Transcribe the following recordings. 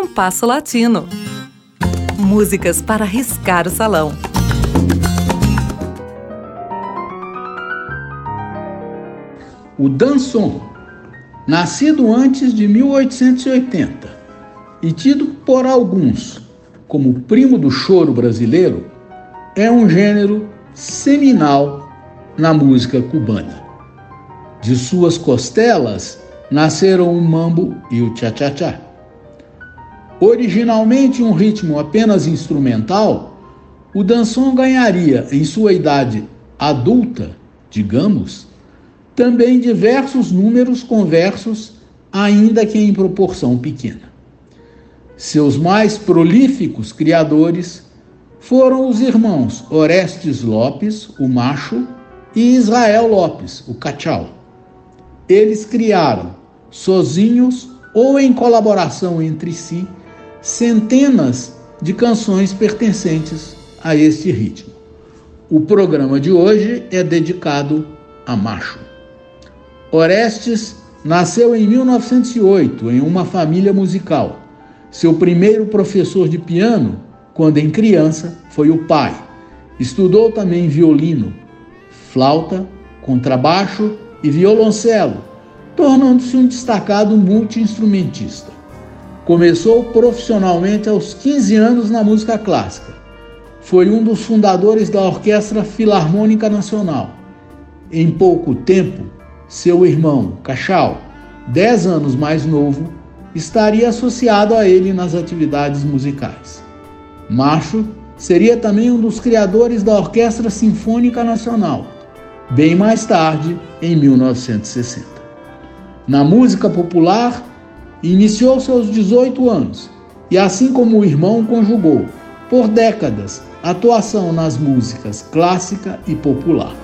Compasso Latino. Músicas para riscar o salão. O dançon, nascido antes de 1880 e tido por alguns como primo do choro brasileiro, é um gênero seminal na música cubana. De suas costelas nasceram o mambo e o cha-cha-cha. Originalmente um ritmo apenas instrumental, o dançom ganharia em sua idade adulta, digamos, também diversos números com versos, ainda que em proporção pequena. Seus mais prolíficos criadores foram os irmãos Orestes Lopes, o macho, e Israel Lopes, o cachau. Eles criaram, sozinhos ou em colaboração entre si, centenas de canções pertencentes a este ritmo. O programa de hoje é dedicado a macho. Orestes nasceu em 1908 em uma família musical. Seu primeiro professor de piano, quando em criança, foi o pai. Estudou também violino, flauta, contrabaixo e violoncelo, tornando-se um destacado multiinstrumentista. Começou profissionalmente aos 15 anos na música clássica. Foi um dos fundadores da Orquestra Filarmônica Nacional. Em pouco tempo, seu irmão, Cachal, 10 anos mais novo, estaria associado a ele nas atividades musicais. Macho seria também um dos criadores da Orquestra Sinfônica Nacional bem mais tarde, em 1960. Na música popular, iniciou seus 18 anos e, assim como o irmão, conjugou, por décadas, atuação nas músicas clássica e popular.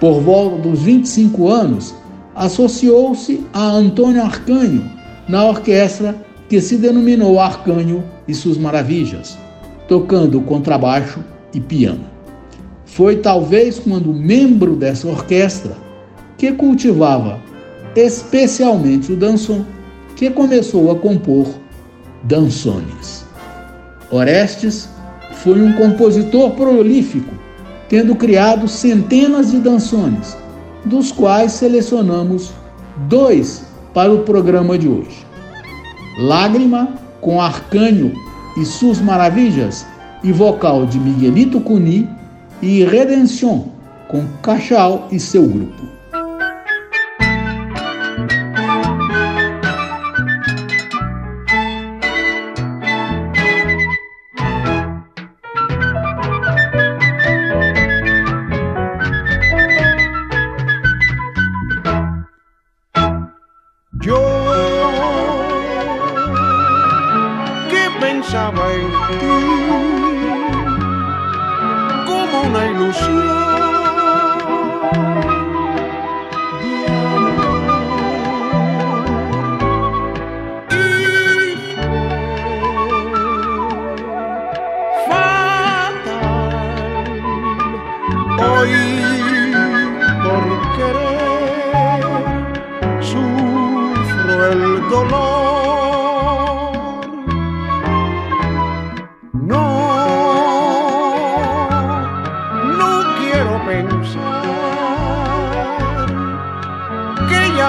Por volta dos 25 anos, associou-se a Antônio Arcanho na orquestra que se denominou Arcanho e suas Maravilhas, tocando contrabaixo e piano. Foi talvez quando membro dessa orquestra, que cultivava especialmente o dançom, que começou a compor dançones. Orestes foi um compositor prolífico, tendo criado centenas de dançones, dos quais selecionamos dois para o programa de hoje. Lágrima, com Arcânio e suas maravilhas, e vocal de Miguelito Cuni, e Redenção, com Cachal e seu grupo.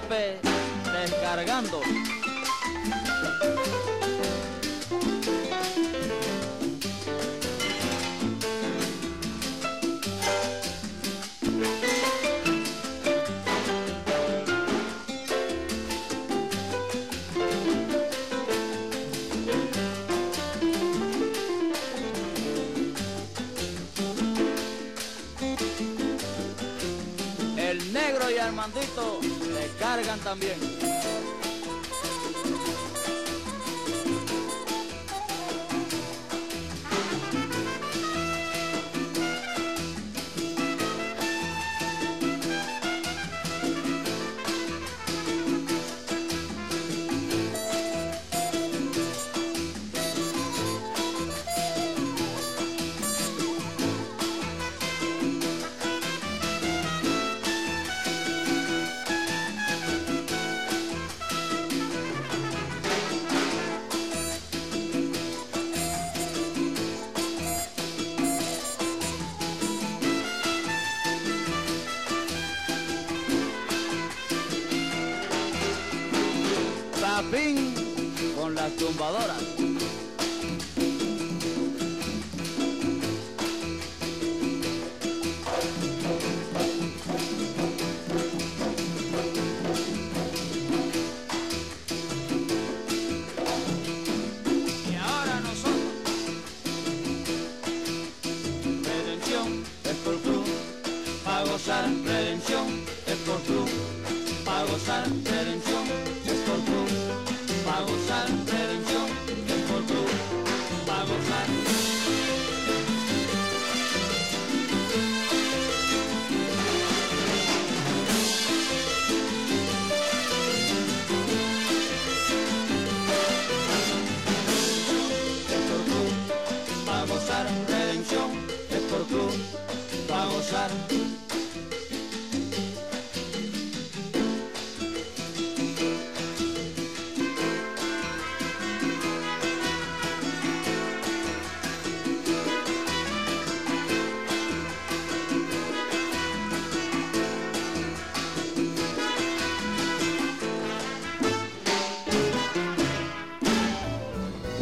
Descargando. Mandito le cargan también. Con las tumbadoras.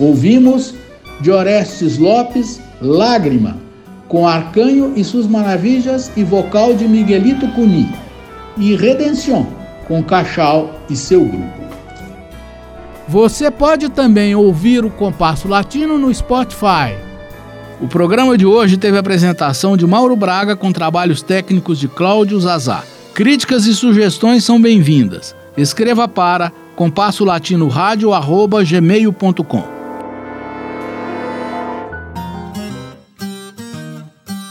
Ouvimos de Orestes Lopes Lágrima, com Arcanho e suas Maravilhas e vocal de Miguelito Cuni, e Redenção, com Cachal e seu grupo. Você pode também ouvir o Compasso Latino no Spotify. O programa de hoje teve a apresentação de Mauro Braga com trabalhos técnicos de Cláudio Zazá. Críticas e sugestões são bem-vindas. Escreva para compassolatinoradio.gmail.com